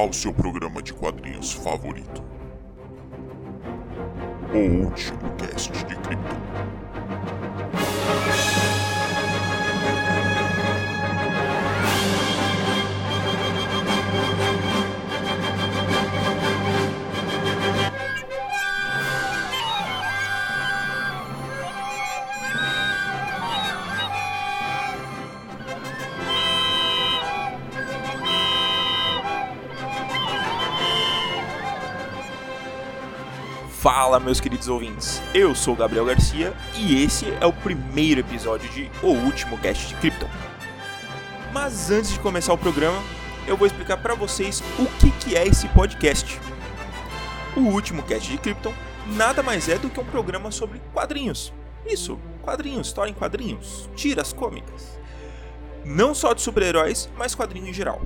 Ao seu programa de quadrinhos favorito. O último meus queridos ouvintes. Eu sou Gabriel Garcia e esse é o primeiro episódio de O Último Cast de Krypton. Mas antes de começar o programa, eu vou explicar para vocês o que, é esse podcast. O Último Cast de Krypton nada mais é do que um programa sobre quadrinhos. Isso, quadrinhos, história em quadrinhos, tiras cômicas. Não só de super-heróis, mas quadrinhos em geral.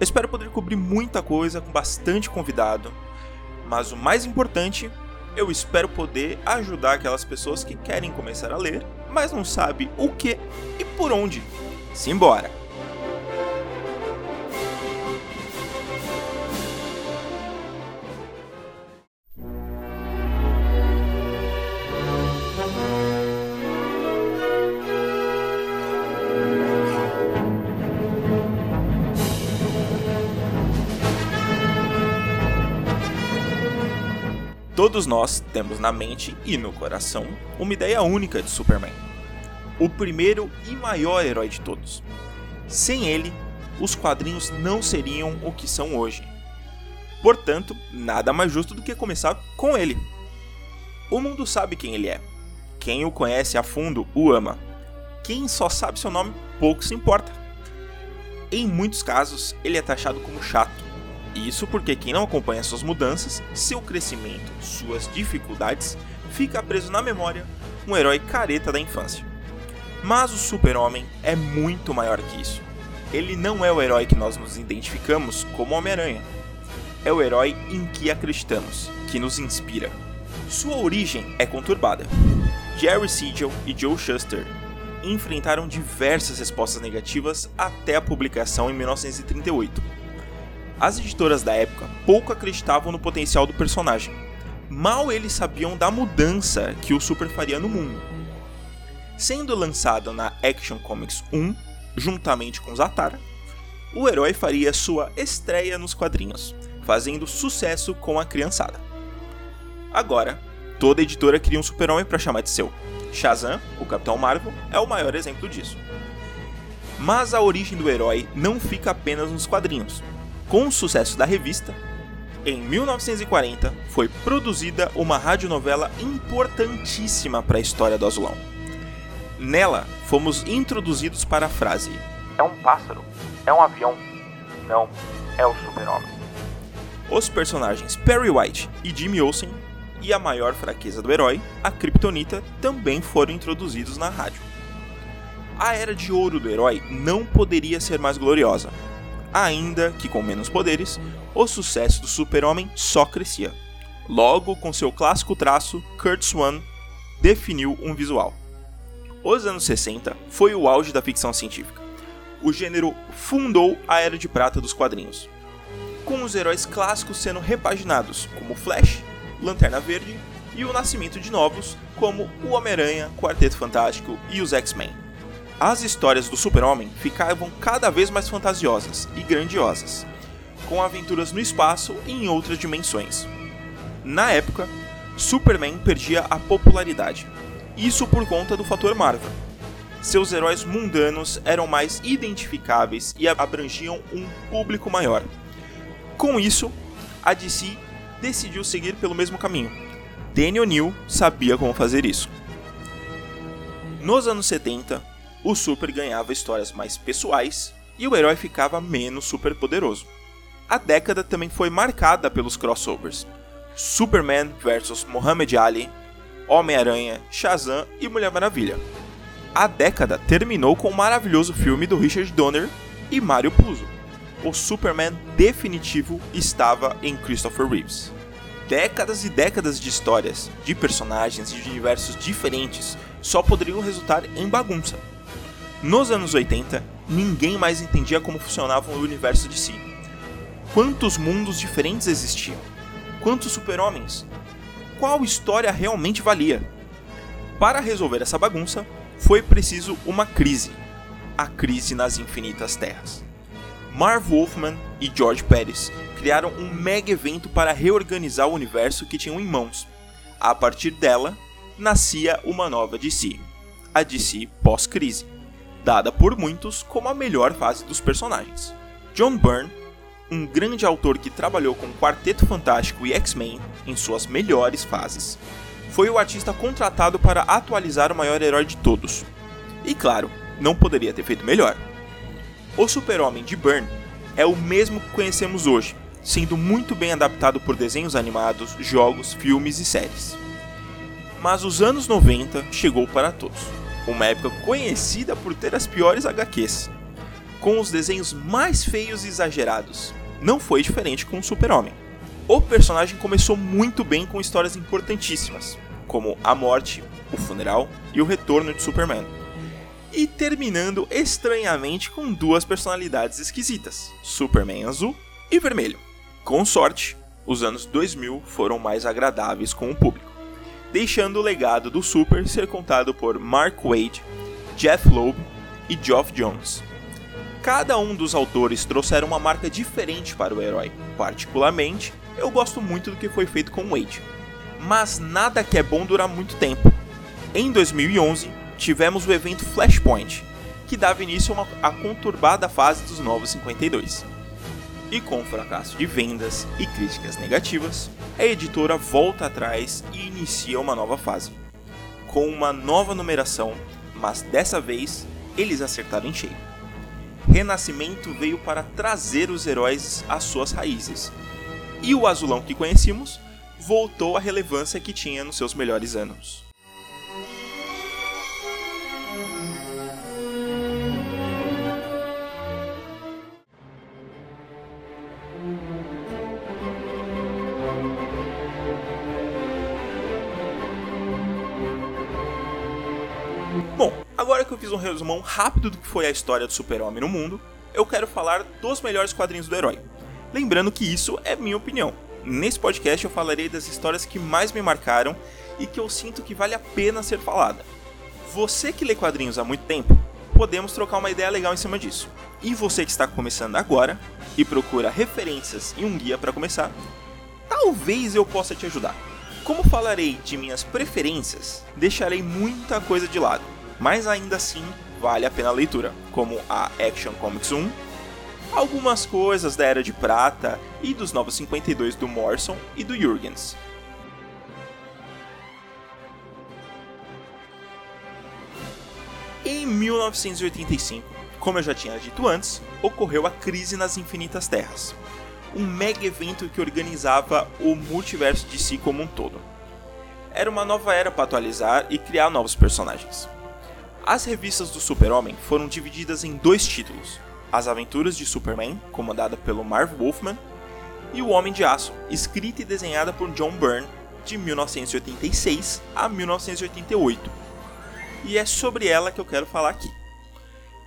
Eu espero poder cobrir muita coisa com bastante convidado, mas o mais importante eu espero poder ajudar aquelas pessoas que querem começar a ler, mas não sabem o que e por onde. Simbora! Todos nós temos na mente e no coração uma ideia única de Superman. O primeiro e maior herói de todos. Sem ele, os quadrinhos não seriam o que são hoje. Portanto, nada mais justo do que começar com ele. O mundo sabe quem ele é. Quem o conhece a fundo o ama. Quem só sabe seu nome pouco se importa. Em muitos casos, ele é taxado como chato, isso porque quem não acompanha suas mudanças, seu crescimento, suas dificuldades, fica preso na memória um herói careta da infância. Mas o Super-Homem é muito maior que isso. Ele não é o herói que nós nos identificamos como Homem-Aranha. É o herói em que acreditamos, que nos inspira. Sua origem é conturbada. Jerry Siegel e Joe Shuster enfrentaram diversas respostas negativas até a publicação em 1938 as editoras da época pouco acreditavam no potencial do personagem. Mal eles sabiam da mudança que o Super faria no mundo. Sendo lançado na Action Comics 1, juntamente com Zatara, o herói faria sua estreia nos quadrinhos, fazendo sucesso com a criançada. Agora, toda editora queria um super-homem para chamar de seu. Shazam, o Capitão Marvel, é o maior exemplo disso. Mas a origem do herói não fica apenas nos quadrinhos. Com o sucesso da revista, em 1940 foi produzida uma radionovela importantíssima para a história do Azulão. Nela, fomos introduzidos para a frase: É um pássaro, é um avião, não, é o super-homem. Os personagens Perry White e Jimmy Olsen e a maior fraqueza do herói, a Kryptonita, também foram introduzidos na rádio. A era de ouro do herói não poderia ser mais gloriosa, ainda que com menos poderes, o sucesso do Super-Homem só crescia. Logo, com seu clássico traço, Kurt Swan definiu um visual. Os anos 60 foi o auge da ficção científica. O gênero fundou a era de prata dos quadrinhos, com os heróis clássicos sendo repaginados, como Flash, Lanterna Verde e o nascimento de novos, como o Homem-Aranha, Quarteto Fantástico e os X-Men as histórias do Super-Homem ficavam cada vez mais fantasiosas e grandiosas, com aventuras no espaço e em outras dimensões. Na época, Superman perdia a popularidade, isso por conta do fator Marvel. Seus heróis mundanos eram mais identificáveis e abrangiam um público maior. Com isso, a DC decidiu seguir pelo mesmo caminho. Danny O'Neill sabia como fazer isso. Nos anos 70, o Super ganhava histórias mais pessoais e o herói ficava menos superpoderoso. A década também foi marcada pelos crossovers. Superman vs Muhammad Ali, Homem-Aranha, Shazam e Mulher Maravilha. A década terminou com o maravilhoso filme do Richard Donner e Mario Puzo. O Superman definitivo estava em Christopher Reeves. Décadas e décadas de histórias, de personagens e de universos diferentes só poderiam resultar em bagunça. Nos anos 80, ninguém mais entendia como funcionava o universo de si. Quantos mundos diferentes existiam? Quantos super-homens? Qual história realmente valia? Para resolver essa bagunça, foi preciso uma crise. A crise nas infinitas terras. Marv Wolfman e George Pérez criaram um mega evento para reorganizar o universo que tinham em mãos. A partir dela, nascia uma nova DC, a DC pós-crise, dada por muitos como a melhor fase dos personagens. John Byrne, um grande autor que trabalhou com Quarteto Fantástico e X-Men em suas melhores fases, foi o artista contratado para atualizar o maior herói de todos. E claro, não poderia ter feito melhor. O Super-Homem de Byrne é o mesmo que conhecemos hoje, sendo muito bem adaptado por desenhos animados, jogos, filmes e séries. Mas os anos 90 chegou para todos, uma época conhecida por ter as piores HQs, com os desenhos mais feios e exagerados. Não foi diferente com o Super-Homem. O personagem começou muito bem com histórias importantíssimas, como a morte, o funeral e o retorno de Superman e terminando estranhamente com duas personalidades esquisitas: Superman azul e vermelho. Com sorte, os anos 2000 foram mais agradáveis com o público, deixando o legado do Super ser contado por Mark Wade, Jeff Loeb e Geoff Jones. Cada um dos autores trouxeram uma marca diferente para o herói. Particularmente, eu gosto muito do que foi feito com Wade. Mas nada que é bom dura muito tempo. Em 2011, tivemos o evento Flashpoint, que dava início à conturbada fase dos Novos 52. E com o fracasso de vendas e críticas negativas, a editora volta atrás e inicia uma nova fase. Com uma nova numeração, mas dessa vez eles acertaram em cheio. Renascimento veio para trazer os heróis às suas raízes, e o azulão que conhecemos voltou à relevância que tinha nos seus melhores anos. Fiz um resumão rápido do que foi a história do Super-Homem no mundo, eu quero falar dos melhores quadrinhos do herói. Lembrando que isso é minha opinião. Nesse podcast eu falarei das histórias que mais me marcaram e que eu sinto que vale a pena ser falada. Você que lê quadrinhos há muito tempo, podemos trocar uma ideia legal em cima disso. E você que está começando agora e procura referências e um guia para começar, talvez eu possa te ajudar. Como falarei de minhas preferências, deixarei muita coisa de lado, mas ainda assim vale a pena a leitura, como a Action Comics 1, algumas coisas da Era de Prata e dos Novos 52 do Morrison e do Jurgens. Em 1985, como eu já tinha dito antes, ocorreu a Crise nas Infinitas Terras, um mega evento que organizava o multiverso de si como um todo. Era uma nova era para atualizar e criar novos personagens. As revistas do Super-Homem foram divididas em dois títulos: As Aventuras de Superman, comandada pelo Marv Wolfman, e O Homem de Aço, escrita e desenhada por John Byrne de 1986 a 1988. E é sobre ela que eu quero falar aqui.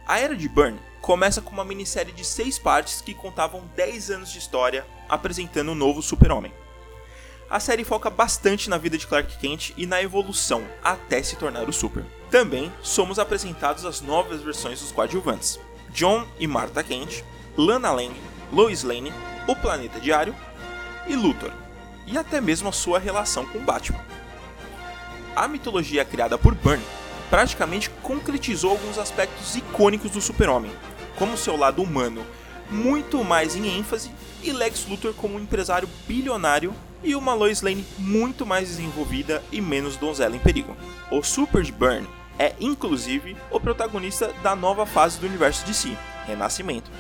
A Era de Byrne começa com uma minissérie de seis partes que contavam 10 anos de história apresentando o novo Super-Homem. A série foca bastante na vida de Clark Kent e na evolução até se tornar o Super. Também somos apresentados as novas versões dos coadjuvantes: John e Martha Kent, Lana Lang, Lois Lane, o Planeta Diário e Luthor, e até mesmo a sua relação com Batman. A mitologia criada por Byrne praticamente concretizou alguns aspectos icônicos do Super-Homem, como seu lado humano, muito mais em ênfase, e Lex Luthor como um empresário bilionário e uma Lois Lane muito mais desenvolvida e menos donzela em perigo. O Super de Burn é inclusive o protagonista da nova fase do universo de si, Renascimento,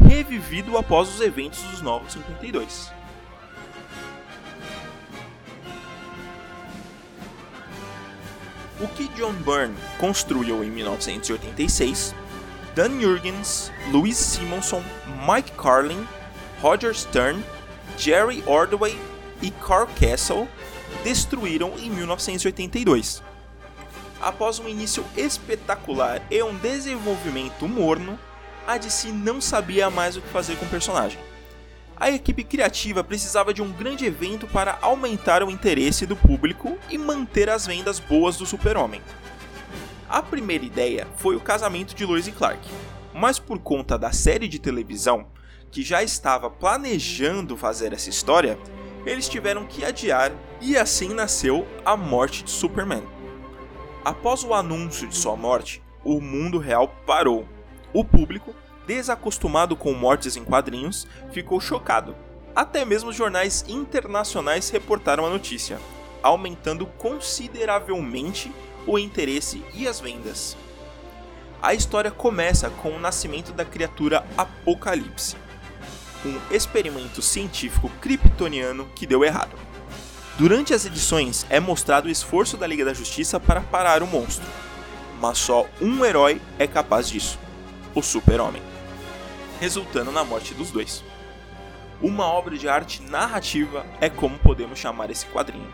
revivido após os eventos dos Novos 52. O que John Byrne construiu em 1986, Dan Jurgens, Louise Simonson, Mike Carlin, Roger Stern, Jerry Ordway e Carl Castle destruíram em 1982. Após um início espetacular e um desenvolvimento morno, a DC não sabia mais o que fazer com o personagem. A equipe criativa precisava de um grande evento para aumentar o interesse do público e manter as vendas boas do Super-Homem. A primeira ideia foi o casamento de Lois e Clark, mas por conta da série de televisão, que já estava planejando fazer essa história, eles tiveram que adiar e assim nasceu a morte de Superman. Após o anúncio de sua morte, o mundo real parou. O público, desacostumado com mortes em quadrinhos, ficou chocado. Até mesmo jornais internacionais reportaram a notícia, aumentando consideravelmente o interesse e as vendas. A história começa com o nascimento da criatura Apocalipse, um experimento científico kryptoniano que deu errado. Durante as edições é mostrado o esforço da Liga da Justiça para parar o monstro, mas só um herói é capaz disso: o Super-Homem, resultando na morte dos dois. Uma obra de arte narrativa é como podemos chamar esse quadrinho.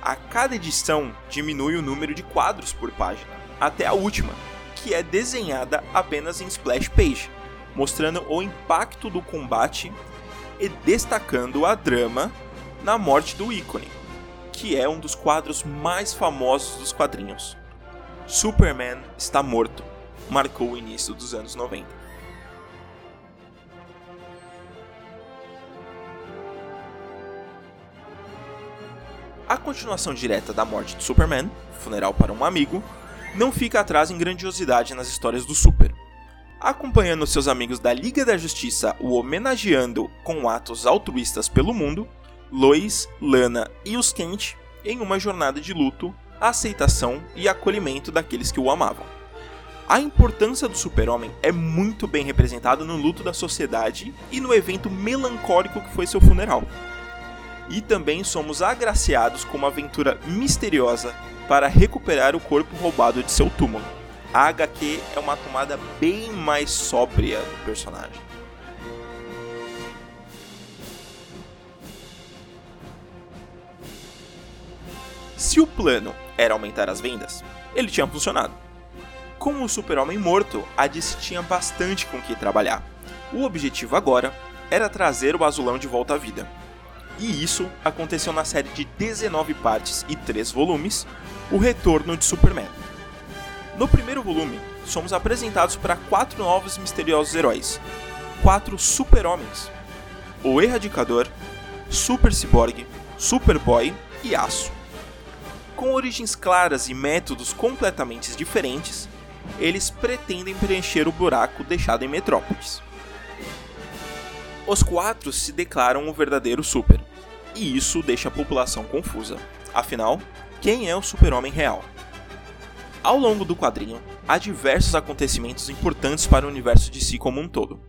A cada edição diminui o número de quadros por página, até a última, que é desenhada apenas em splash page, mostrando o impacto do combate e destacando a drama na morte do ícone, que é um dos quadros mais famosos dos quadrinhos. Superman está morto, marcou o início dos anos 90. A continuação direta da morte de Superman, Funeral para um Amigo, não fica atrás em grandiosidade nas histórias do Super. Acompanhando seus amigos da Liga da Justiça o homenageando com atos altruístas pelo mundo, Lois, Lana e os Kent em uma jornada de luto, aceitação e acolhimento daqueles que o amavam. A importância do super-homem é muito bem representada no luto da sociedade e no evento melancólico que foi seu funeral. E também somos agraciados com uma aventura misteriosa para recuperar o corpo roubado de seu túmulo. A HQ é uma tomada bem mais sóbria do personagem. Se o plano era aumentar as vendas, ele tinha funcionado. Com o Super-Homem morto, a DC tinha bastante com que trabalhar. O objetivo agora era trazer o Azulão de volta à vida. E isso aconteceu na série de 19 partes e 3 volumes, O Retorno de Superman. No primeiro volume, somos apresentados para quatro novos misteriosos heróis, quatro super-homens: o Erradicador, Super Cyborg, Superboy e Aço. Com origens claras e métodos completamente diferentes, eles pretendem preencher o buraco deixado em Metrópolis. Os quatro se declaram o verdadeiro Super, e isso deixa a população confusa. Afinal, quem é o Super-Homem real? Ao longo do quadrinho, há diversos acontecimentos importantes para o universo de si como um todo,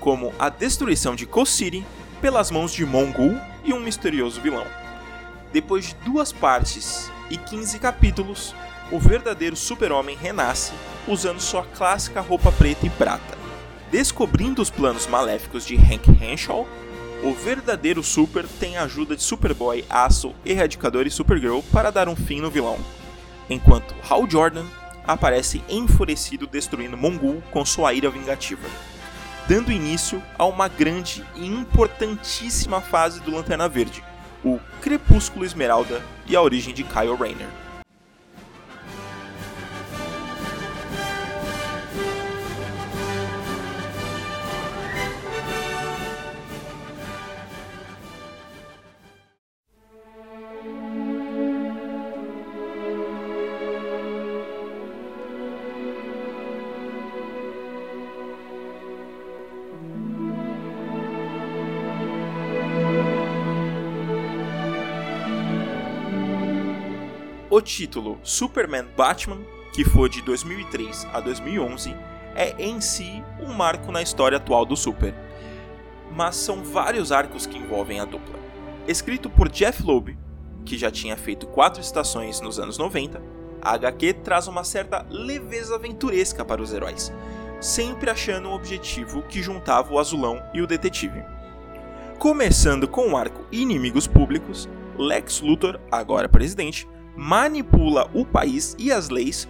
como a destruição de Coast City pelas mãos de Mongul e um misterioso vilão. Depois de duas partes e 15 capítulos, o verdadeiro super-homem renasce usando sua clássica roupa preta e prata. Descobrindo os planos maléficos de Hank Henshaw, o verdadeiro Super tem a ajuda de Superboy, Aço, Erradicador e Supergirl para dar um fim no vilão, enquanto Hal Jordan aparece enfurecido destruindo Mongul com sua ira vingativa, dando início a uma grande e importantíssima fase do Lanterna Verde, o Crepúsculo Esmeralda e a origem de Kyle Rayner. O título Superman Batman, que foi de 2003 a 2011, é em si um marco na história atual do Super. Mas são vários arcos que envolvem a dupla. Escrito por Jeff Loeb, que já tinha feito quatro estações nos anos 90, a HQ traz uma certa leveza aventuresca para os heróis, sempre achando um objetivo que juntava o azulão e o detetive. Começando com o arco Inimigos Públicos, Lex Luthor, agora presidente, manipula o país e as leis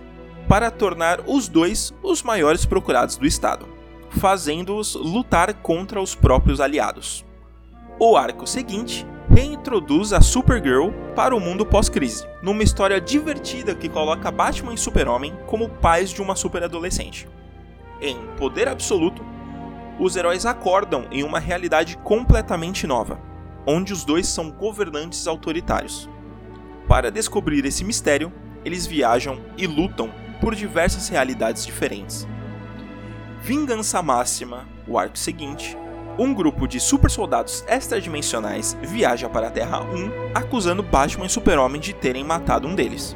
para tornar os dois os maiores procurados do estado. fazendo-os lutar contra os próprios aliados. O arco seguinte reintroduz a Supergirl para o mundo pós-crise, numa história divertida que coloca Batman e Super-Homem como pais de uma super-adolescente. Em Poder Absoluto, os heróis acordam em uma realidade completamente nova, onde os dois são governantes autoritários. Para descobrir esse mistério, eles viajam e lutam por diversas realidades diferentes. Vingança Máxima, o arco seguinte, um grupo de super soldados extradimensionais viaja para a Terra 1 acusando Batman e Super-Homem de terem matado um deles.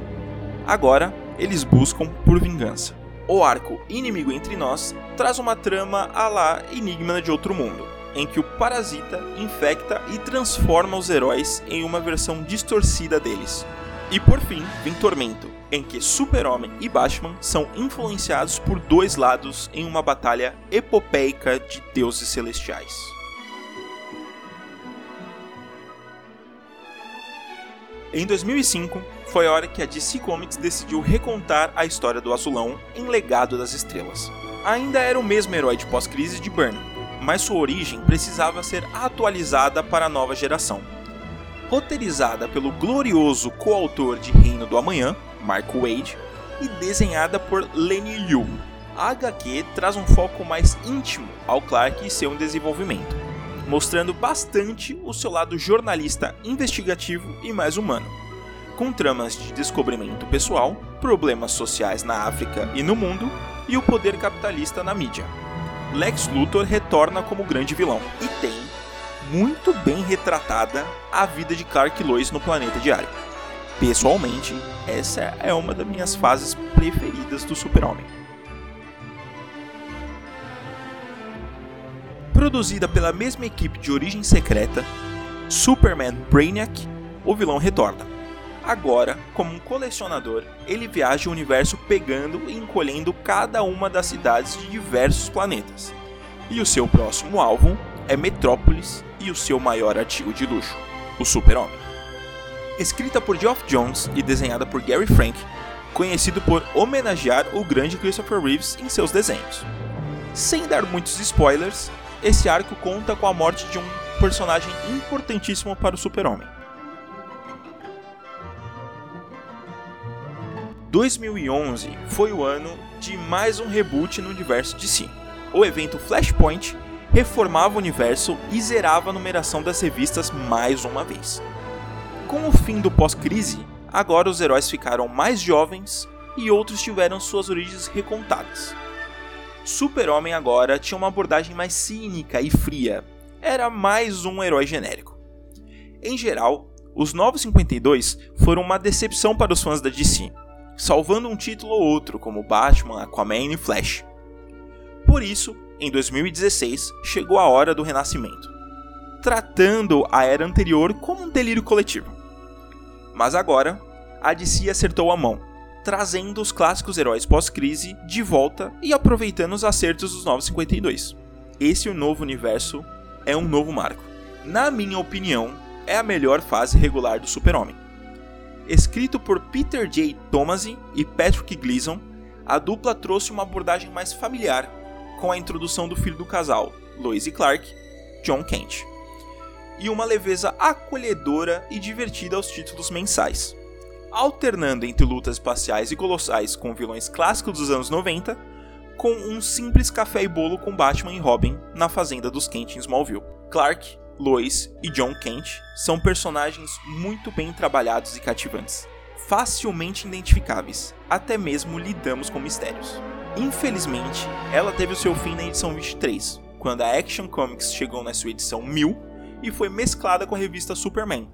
Agora, eles buscam por vingança. O arco Inimigo Entre Nós traz uma trama a la Enigma de Outro Mundo, em que o parasita infecta e transforma os heróis em uma versão distorcida deles. E por fim, vem Tormento, em que Super-Homem e Batman são influenciados por dois lados em uma batalha epopeica de deuses celestiais. Em 2005, foi a hora que a DC Comics decidiu recontar a história do Azulão em Legado das Estrelas. Ainda era o mesmo herói de pós-crise de Burn, mas sua origem precisava ser atualizada para a nova geração. Roteirizada pelo glorioso coautor de Reino do Amanhã, Mark Wade, e desenhada por Lenny Liu. A HQ traz um foco mais íntimo ao Clark e seu desenvolvimento, mostrando bastante o seu lado jornalista investigativo e mais humano, com tramas de descobrimento pessoal, problemas sociais na África e no mundo e o poder capitalista na mídia. Lex Luthor retorna como grande vilão e tem muito bem retratada a vida de Clark Lois no planeta diário. Pessoalmente, essa é uma das minhas fases preferidas do Super-Homem. Produzida pela mesma equipe de origem secreta, Superman Brainiac, o vilão retorna. Agora, como um colecionador, ele viaja o universo pegando e encolhendo cada uma das cidades de diversos planetas. E o seu próximo alvo é Metrópolis e o seu maior artigo de luxo, o Super-Homem escrita por Geoff Jones e desenhada por Gary Frank, conhecido por homenagear o grande Christopher Reeves em seus desenhos. Sem dar muitos spoilers, esse arco conta com a morte de um personagem importantíssimo para o Super-Homem. 2011 foi o ano de mais um reboot no universo si. O evento Flashpoint reformava o universo e zerava a numeração das revistas mais uma vez. Com o fim do pós-crise, agora os heróis ficaram mais jovens e outros tiveram suas origens recontadas. Super-Homem agora tinha uma abordagem mais cínica e fria. Era mais um herói genérico. Em geral, os Novos 52 foram uma decepção para os fãs da DC, salvando um título ou outro como Batman, Aquaman e Flash. Por isso, em 2016, chegou a hora do renascimento, tratando a era anterior como um delírio coletivo. Mas agora, a DC acertou a mão, trazendo os clássicos heróis pós-crise de volta e aproveitando os acertos dos Novos 52. Esse novo universo é um novo marco. Na minha opinião, é a melhor fase regular do Super-Homem. Escrito por Peter J. Tomasi e Patrick Gleason, a dupla trouxe uma abordagem mais familiar, com a introdução do filho do casal, Lois e Clark, John Kent e uma leveza acolhedora e divertida aos títulos mensais. Alternando entre lutas espaciais e colossais com vilões clássicos dos anos 90, com um simples café e bolo com Batman e Robin na fazenda dos Kent em Smallville. Clark, Lois e John Kent são personagens muito bem trabalhados e cativantes, facilmente identificáveis, até mesmo lidamos com mistérios. Infelizmente, ela teve o seu fim na edição 23, quando a Action Comics chegou na sua edição 1000 e foi mesclada com a revista Superman,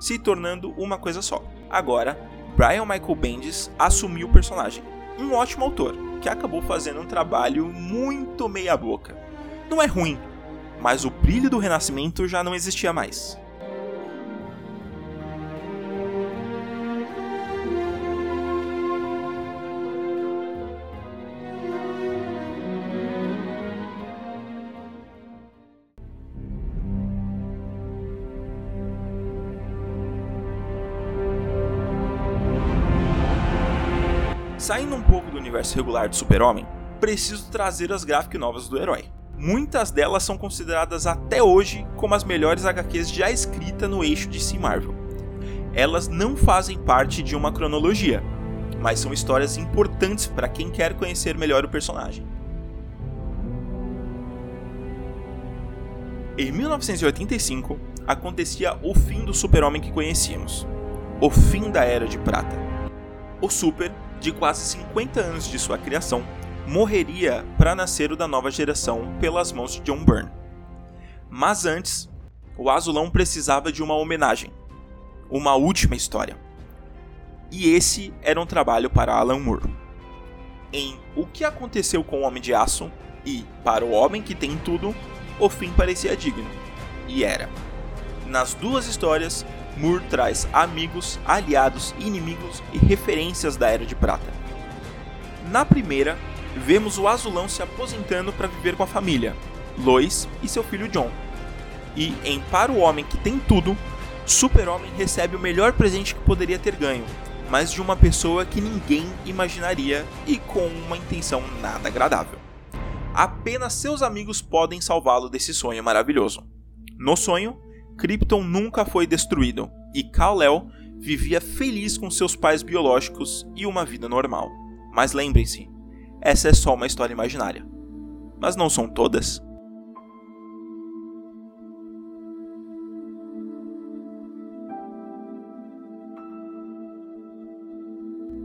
se tornando uma coisa só. Agora, Brian Michael Bendis assumiu o personagem, um ótimo autor, que acabou fazendo um trabalho muito meia-boca. Não é ruim, mas o brilho do renascimento já não existia mais. Saindo um pouco do universo regular do Super-Homem, preciso trazer as gráficas novas do herói. Muitas delas são consideradas até hoje como as melhores HQs já escritas no eixo de DC Marvel. Elas não fazem parte de uma cronologia, mas são histórias importantes para quem quer conhecer melhor o personagem. Em 1985, acontecia o fim do super-homem que conhecíamos, o fim da Era de Prata. O Super, de quase 50 anos de sua criação, morreria para nascer o da nova geração pelas mãos de John Byrne. Mas antes, o Azulão precisava de uma homenagem, uma última história. E esse era um trabalho para Alan Moore. Em O que aconteceu com o Homem de Aço e Para o Homem que tem tudo, o fim parecia digno. E era. Nas duas histórias, Moore traz amigos, aliados, inimigos e referências da Era de Prata. Na primeira, vemos o Azulão se aposentando para viver com a família, Lois e seu filho John. E em Para o Homem que tem tudo, Super-Homem recebe o melhor presente que poderia ter ganho, mas de uma pessoa que ninguém imaginaria e com uma intenção nada agradável. Apenas seus amigos podem salvá-lo desse sonho maravilhoso. No sonho, Krypton nunca foi destruído e Kal-El vivia feliz com seus pais biológicos e uma vida normal. Mas lembrem-se, essa é só uma história imaginária. Mas não são todas?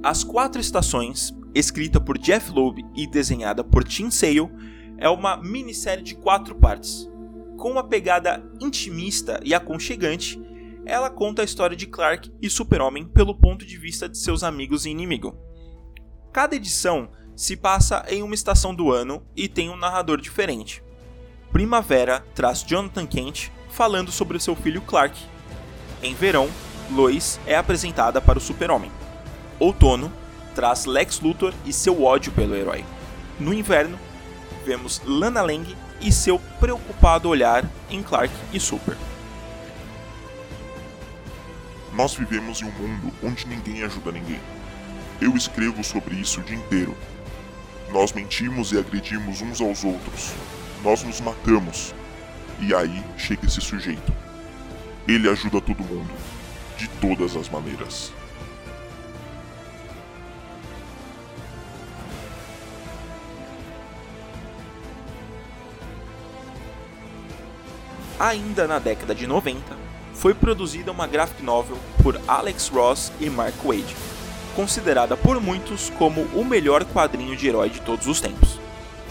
As Quatro Estações, escrita por Jeff Loeb e desenhada por Tim Sale, é uma minissérie de quatro partes. Com uma pegada intimista e aconchegante, ela conta a história de Clark e Super-Homem pelo ponto de vista de seus amigos e inimigo. Cada edição se passa em uma estação do ano e tem um narrador diferente. Primavera traz Jonathan Kent falando sobre seu filho Clark. Em verão, Lois é apresentada para o Super-Homem. Outono traz Lex Luthor e seu ódio pelo herói. No inverno, vemos Lana Lang e seu preocupado olhar em Clark e Super. Nós vivemos em um mundo onde ninguém ajuda ninguém. Eu escrevo sobre isso o dia inteiro. Nós mentimos e agredimos uns aos outros. Nós nos matamos. E aí chega esse sujeito. Ele ajuda todo mundo, de todas as maneiras. Ainda na década de 90, foi produzida uma graphic novel por Alex Ross e Mark Wade, considerada por muitos como o melhor quadrinho de herói de todos os tempos.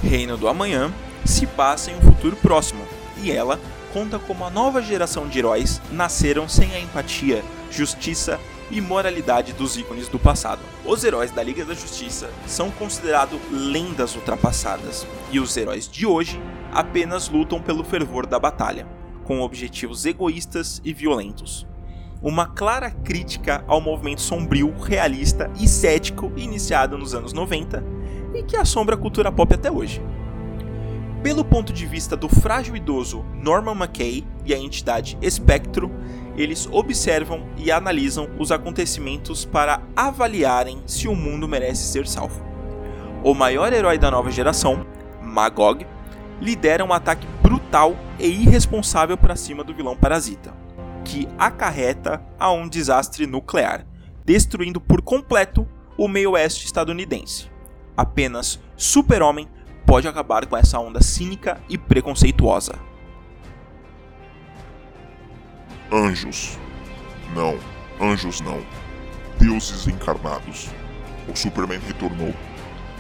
Reino do Amanhã se passa em um futuro próximo, e ela conta como a nova geração de heróis nasceram sem a empatia, justiça e moralidade dos ícones do passado. Os heróis da Liga da Justiça são considerados lendas ultrapassadas, e os heróis de hoje apenas lutam pelo fervor da batalha com objetivos egoístas e violentos. Uma clara crítica ao movimento sombrio, realista e cético iniciado nos anos 90 e que assombra a cultura pop até hoje. Pelo ponto de vista do frágil idoso Norman McKay e a entidade Espectro, eles observam e analisam os acontecimentos para avaliarem se o mundo merece ser salvo. O maior herói da nova geração, Magog, lidera um ataque brutal e irresponsável para cima do vilão Parasita, que acarreta a um desastre nuclear, destruindo por completo o meio-oeste estadunidense. Apenas Super-Homem pode acabar com essa onda cínica e preconceituosa. Anjos. Não, anjos não. Deuses encarnados. O Superman retornou,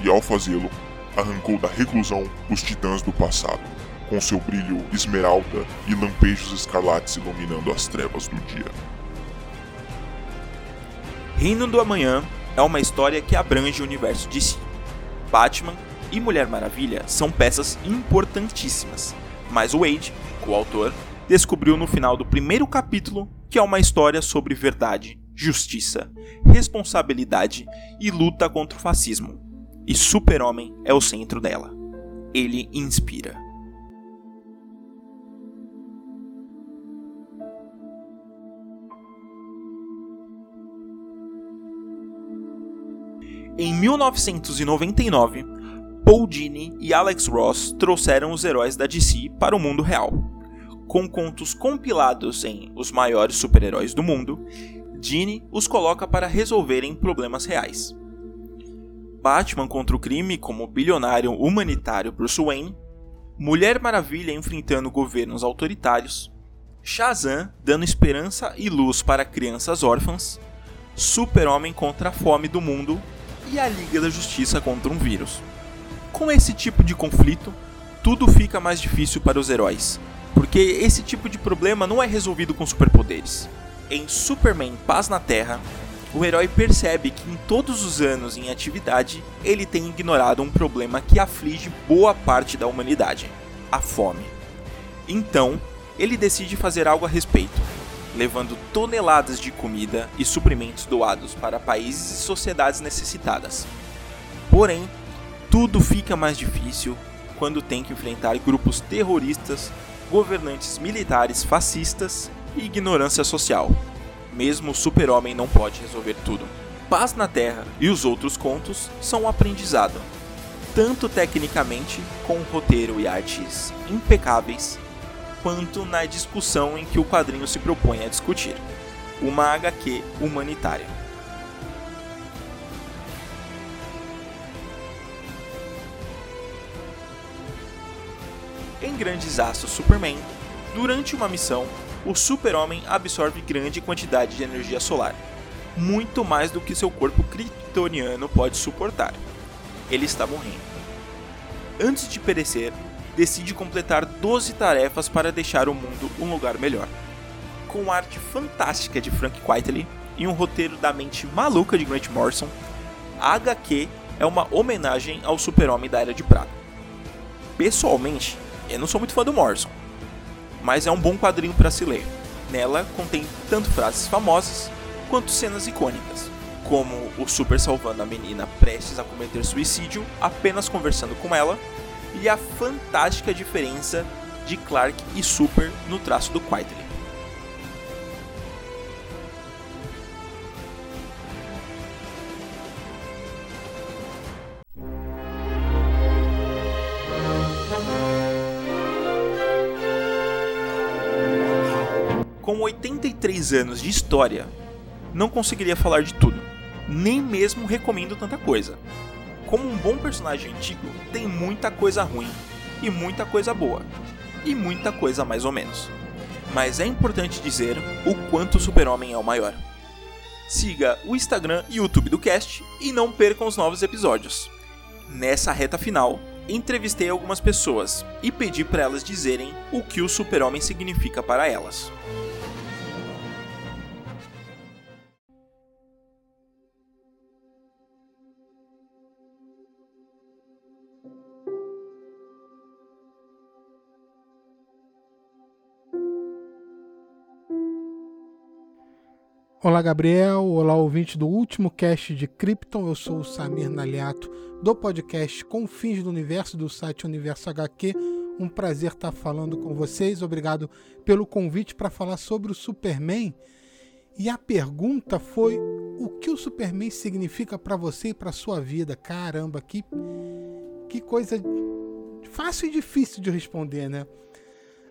e ao fazê-lo, arrancou da reclusão os titãs do passado, com seu brilho esmeralda e lampejos escarlates iluminando as trevas do dia. Reino do Amanhã é uma história que abrange o universo de si. Batman e Mulher Maravilha são peças importantíssimas, mas Wade, o autor, descobriu no final do primeiro capítulo que é uma história sobre verdade, justiça, responsabilidade e luta contra o fascismo e Super-Homem é o centro dela. Ele inspira. Em 1999, Paul Dini e Alex Ross trouxeram os heróis da DC para o mundo real. Com contos compilados em Os Maiores Super-Heróis do Mundo, Dini os coloca para resolverem problemas reais. Batman contra o crime como bilionário humanitário Bruce Wayne, Mulher Maravilha enfrentando governos autoritários, Shazam dando esperança e luz para crianças órfãs, Super-Homem contra a fome do mundo e a Liga da Justiça contra um vírus. Com esse tipo de conflito, tudo fica mais difícil para os heróis, porque esse tipo de problema não é resolvido com superpoderes. Em Superman Paz na Terra, o herói percebe que em todos os anos em atividade, ele tem ignorado um problema que aflige boa parte da humanidade: a fome. Então, ele decide fazer algo a respeito, levando toneladas de comida e suprimentos doados para países e sociedades necessitadas. Porém, tudo fica mais difícil quando tem que enfrentar grupos terroristas, governantes militares fascistas e ignorância social mesmo o super-homem não pode resolver tudo. Paz na Terra e os outros contos são um aprendizado, tanto tecnicamente, com roteiro e artes impecáveis, quanto na discussão em que o quadrinho se propõe a discutir. Uma HQ humanitária. Em Grandes Aços Superman, durante uma missão, o super-homem absorve grande quantidade de energia solar, muito mais do que seu corpo kryptoniano pode suportar. Ele está morrendo. Antes de perecer, decide completar 12 tarefas para deixar o mundo um lugar melhor. Com arte fantástica de Frank Quitely e um roteiro da mente maluca de Grant Morrison, a HQ é uma homenagem ao super-homem da Era de Prata. Pessoalmente, eu não sou muito fã do Morrison, mas é um bom quadrinho para se ler. Nela contém tanto frases famosas quanto cenas icônicas, como o Super salvando a menina prestes a cometer suicídio apenas conversando com ela, e a fantástica diferença de Clark e Super no traço do Quitely. com 83 anos de história, não conseguiria falar de tudo. Nem mesmo recomendo tanta coisa. Como um bom personagem antigo, tem muita coisa ruim e muita coisa boa, e muita coisa mais ou menos. Mas é importante dizer o quanto o Super-Homem é o maior. Siga o Instagram e YouTube do cast e não percam os novos episódios. Nessa reta final, entrevistei algumas pessoas e pedi para elas dizerem o que o Super-Homem significa para elas. Olá, Gabriel. Olá, ouvinte do último cast de Krypton. Eu sou o Samir Naliato, do podcast Confins do Universo, do site Universo HQ. Um prazer estar falando com vocês. Obrigado pelo convite para falar sobre o Superman. E a pergunta foi: o que o Superman significa para você e para sua vida? Caramba, que, que coisa fácil e difícil de responder, né?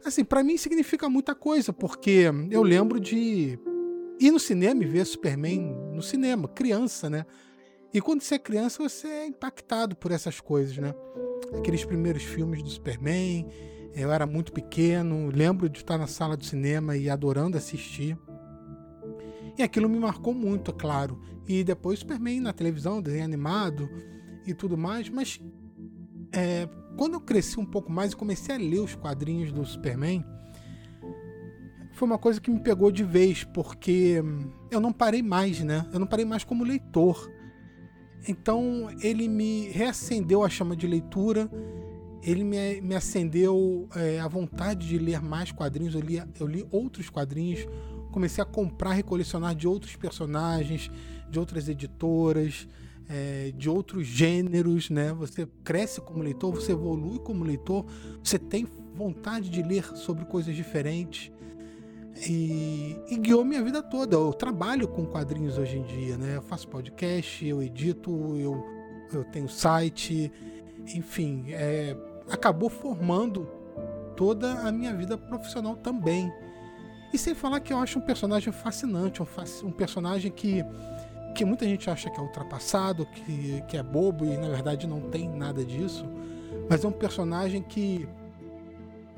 Assim, para mim significa muita coisa, porque eu lembro de ir no cinema e ver Superman no cinema, criança, né? E quando você é criança, você é impactado por essas coisas, né? Aqueles primeiros filmes do Superman, eu era muito pequeno, lembro de estar na sala do cinema e adorando assistir. E aquilo me marcou muito, é claro. E depois Superman na televisão, desenho animado e tudo mais. Mas é, quando eu cresci um pouco mais e comecei a ler os quadrinhos do Superman, foi uma coisa que me pegou de vez, porque eu não parei mais, né? Eu não parei mais como leitor. Então ele me reacendeu a chama de leitura, ele me, me acendeu é, a vontade de ler mais quadrinhos. Eu li, eu li outros quadrinhos, comecei a comprar e colecionar de outros personagens, de outras editoras, é, de outros gêneros, né? Você cresce como leitor, você evolui como leitor, você tem vontade de ler sobre coisas diferentes. E, e, guiou minha vida toda. Eu trabalho com quadrinhos hoje em dia, né? Eu faço podcast, eu edito, eu, eu tenho site. enfim, é, acabou formando toda a minha vida profissional também. E sem falar que eu acho um personagem fascinante, um, um personagem que, que muita gente acha que é ultrapassado, que, que é bobo e na verdade não tem nada disso. Mas é um personagem que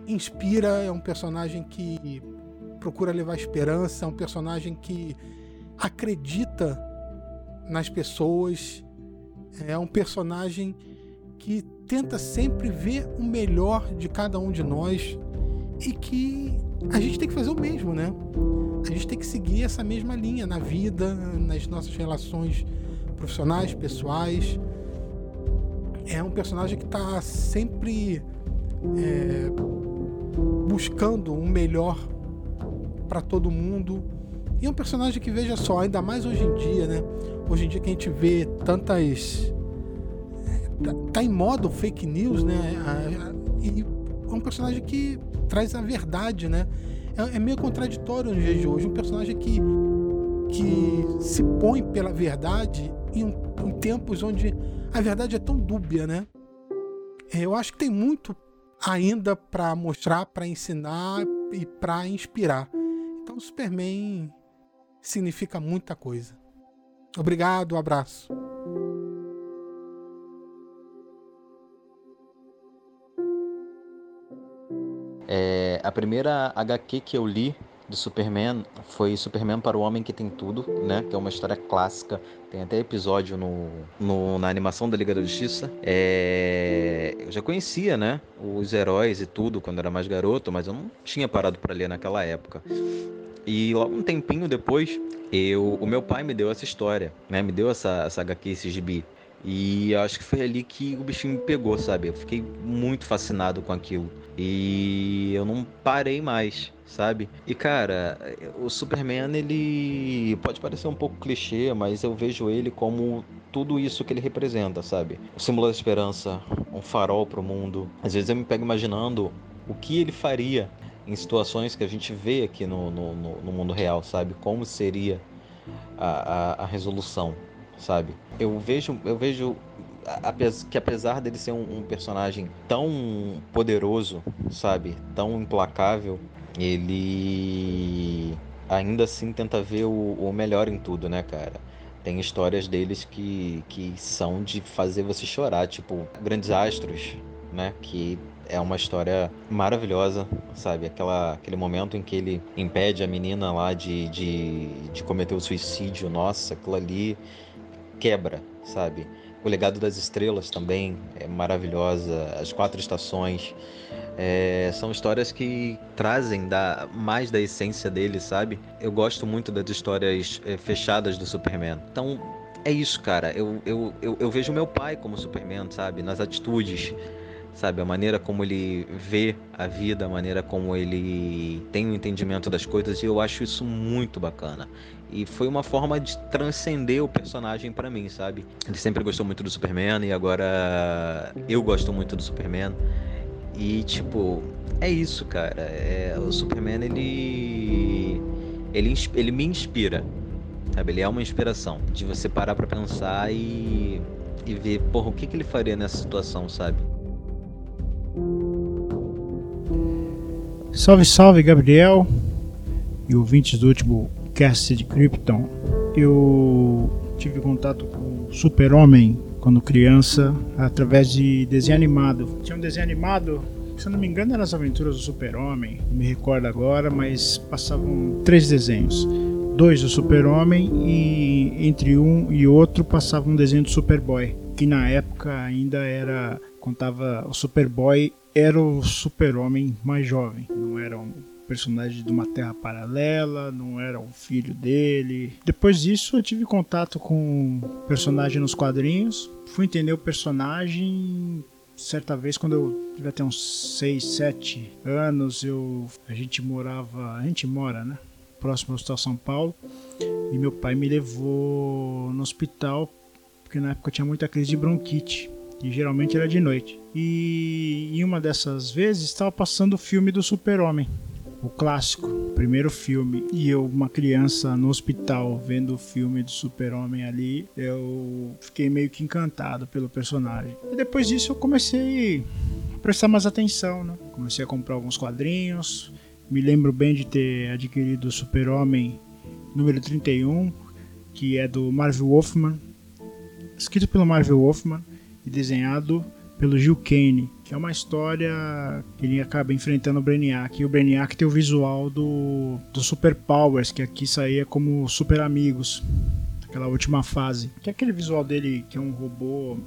inspira, é um personagem que procura levar esperança, é um personagem que acredita nas pessoas, é um personagem que tenta sempre ver o melhor de cada um de nós e que a gente tem que fazer o mesmo, né? A gente tem que seguir essa mesma linha na vida, nas nossas relações profissionais, pessoais. É um personagem que está sempre é, buscando o um melhor para todo mundo. E é um personagem que, veja só, ainda mais hoje em dia, né? Hoje em dia que a gente vê tantas. Tá, tá em modo fake news, né? E é um personagem que traz a verdade, né? É, é meio contraditório no dia de hoje. Um personagem que, que se põe pela verdade em, em tempos onde a verdade é tão dúbia, né? É, eu acho que tem muito ainda para mostrar, para ensinar e para inspirar. Então, Superman significa muita coisa. Obrigado, um abraço. É, a primeira HQ que eu li do Superman foi Superman para o Homem que Tem Tudo, né? Que é uma história clássica. Tem até episódio no, no na animação da Liga da Justiça. É, eu já conhecia, né? Os heróis e tudo quando era mais garoto, mas eu não tinha parado para ler naquela época. E logo um tempinho depois, eu, o meu pai me deu essa história, né? Me deu essa, essa HQ, esse gibi. E eu acho que foi ali que o bichinho me pegou, sabe? Eu fiquei muito fascinado com aquilo. E eu não parei mais, sabe? E cara, o Superman, ele pode parecer um pouco clichê, mas eu vejo ele como tudo isso que ele representa, sabe? O símbolo da esperança, um farol pro mundo. Às vezes eu me pego imaginando o que ele faria em situações que a gente vê aqui no, no, no mundo real, sabe? Como seria a, a, a resolução, sabe? Eu vejo, eu vejo que apesar dele ser um, um, personagem tão poderoso, sabe, tão implacável, ele ainda assim tenta ver o, o melhor em tudo, né, cara? Tem histórias deles que, que são de fazer você chorar, tipo Grandes Astros, né? Que é uma história maravilhosa, sabe? Aquela, aquele momento em que ele impede a menina lá de, de, de cometer o suicídio, nossa, aquilo ali quebra, sabe? O Legado das Estrelas também é maravilhosa, As Quatro Estações. É, são histórias que trazem da, mais da essência dele, sabe? Eu gosto muito das histórias é, fechadas do Superman. Então, é isso, cara. Eu, eu, eu, eu vejo meu pai como Superman, sabe? Nas atitudes, sabe? A maneira como ele vê a vida, a maneira como ele tem o um entendimento das coisas, e eu acho isso muito bacana. E foi uma forma de transcender o personagem para mim, sabe? Ele sempre gostou muito do Superman e agora eu gosto muito do Superman. E tipo, é isso, cara. É, o Superman ele ele ele me inspira. Sabe? Ele é uma inspiração de você parar para pensar e e ver, porra, o que que ele faria nessa situação, sabe? Salve, salve, Gabriel e ouvintes do último cast de Krypton. Eu tive contato com o Super-Homem quando criança através de desenho animado. Tinha um desenho animado, se eu não me engano, eram as aventuras do Super-Homem, me recordo agora, mas passavam três desenhos. Dois do Super-Homem e entre um e outro passava um desenho do Superboy, que na época ainda era contava o Superboy era o super-homem mais jovem, não era um personagem de uma terra paralela, não era um filho dele. Depois disso, eu tive contato com o personagem nos quadrinhos, fui entender o personagem certa vez quando eu devia ter uns 6, 7 anos, eu a gente morava, a gente mora, né, próximo ao Hospital São Paulo, e meu pai me levou no hospital porque na época eu tinha muita crise de bronquite e geralmente era de noite. E em uma dessas vezes estava passando o filme do Super-Homem. o clássico, primeiro filme, e eu, uma criança no hospital, vendo o filme do Super-Homem ali, eu fiquei meio que encantado pelo personagem. E depois disso eu comecei a prestar mais atenção, né? Comecei a comprar alguns quadrinhos. Me lembro bem de ter adquirido o Super-Homem número 31, que é do Marvel Wolfman, escrito pelo Marvel Wolfman e desenhado pelo Gil Kane, que é uma história que ele acaba enfrentando o Brainiac. E o Brainiac tem o visual do, do Super Powers, que aqui saía como Super Amigos, aquela última fase. Que é aquele visual dele que é um robô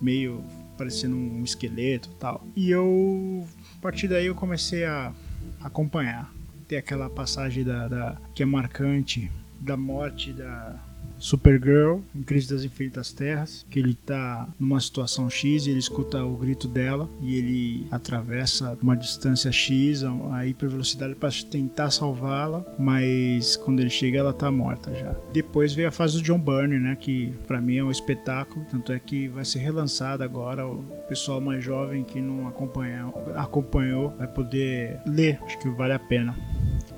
meio parecendo um esqueleto tal. E eu, a partir daí, eu comecei a acompanhar. Tem aquela passagem da, da que é marcante da morte da Supergirl em Crise das Infinitas Terras, que ele tá numa situação X e ele escuta o grito dela e ele atravessa uma distância X a hipervelocidade para tentar salvá-la, mas quando ele chega ela tá morta já. Depois veio a fase do John Byrne, né, que para mim é um espetáculo, tanto é que vai ser relançado agora, o pessoal mais jovem que não acompanhou, acompanhou vai poder ler, acho que vale a pena.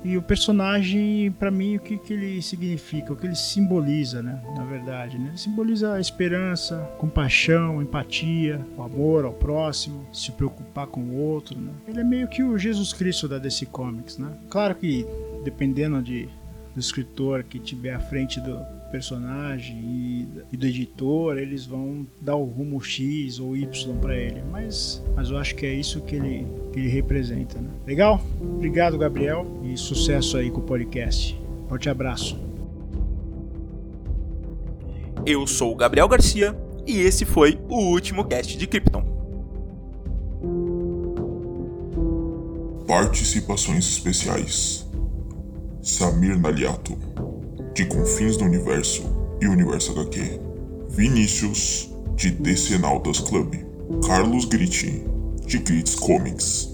E o personagem, para mim, o que, que ele significa, o que ele simboliza, né? Na verdade, né? Ele simboliza a esperança, compaixão, empatia, o amor ao próximo, se preocupar com o outro, né? Ele é meio que o Jesus Cristo da DC Comics, né? Claro que dependendo de, do escritor que tiver à frente do, personagem e, e, do editor, eles vão dar o rumo X ou Y para ele. Mas, mas eu acho que é isso que ele, que ele representa. Né? Legal? Obrigado, Gabriel, e sucesso aí com o podcast. Forte abraço. Eu sou o Gabriel Garcia e esse foi o último cast de Krypton. Participações especiais: Samir Naliato de Confins do Universo e Universo HQ, Vinícius, de DC Nautas Club, Carlos Gritti, de Grits Comics,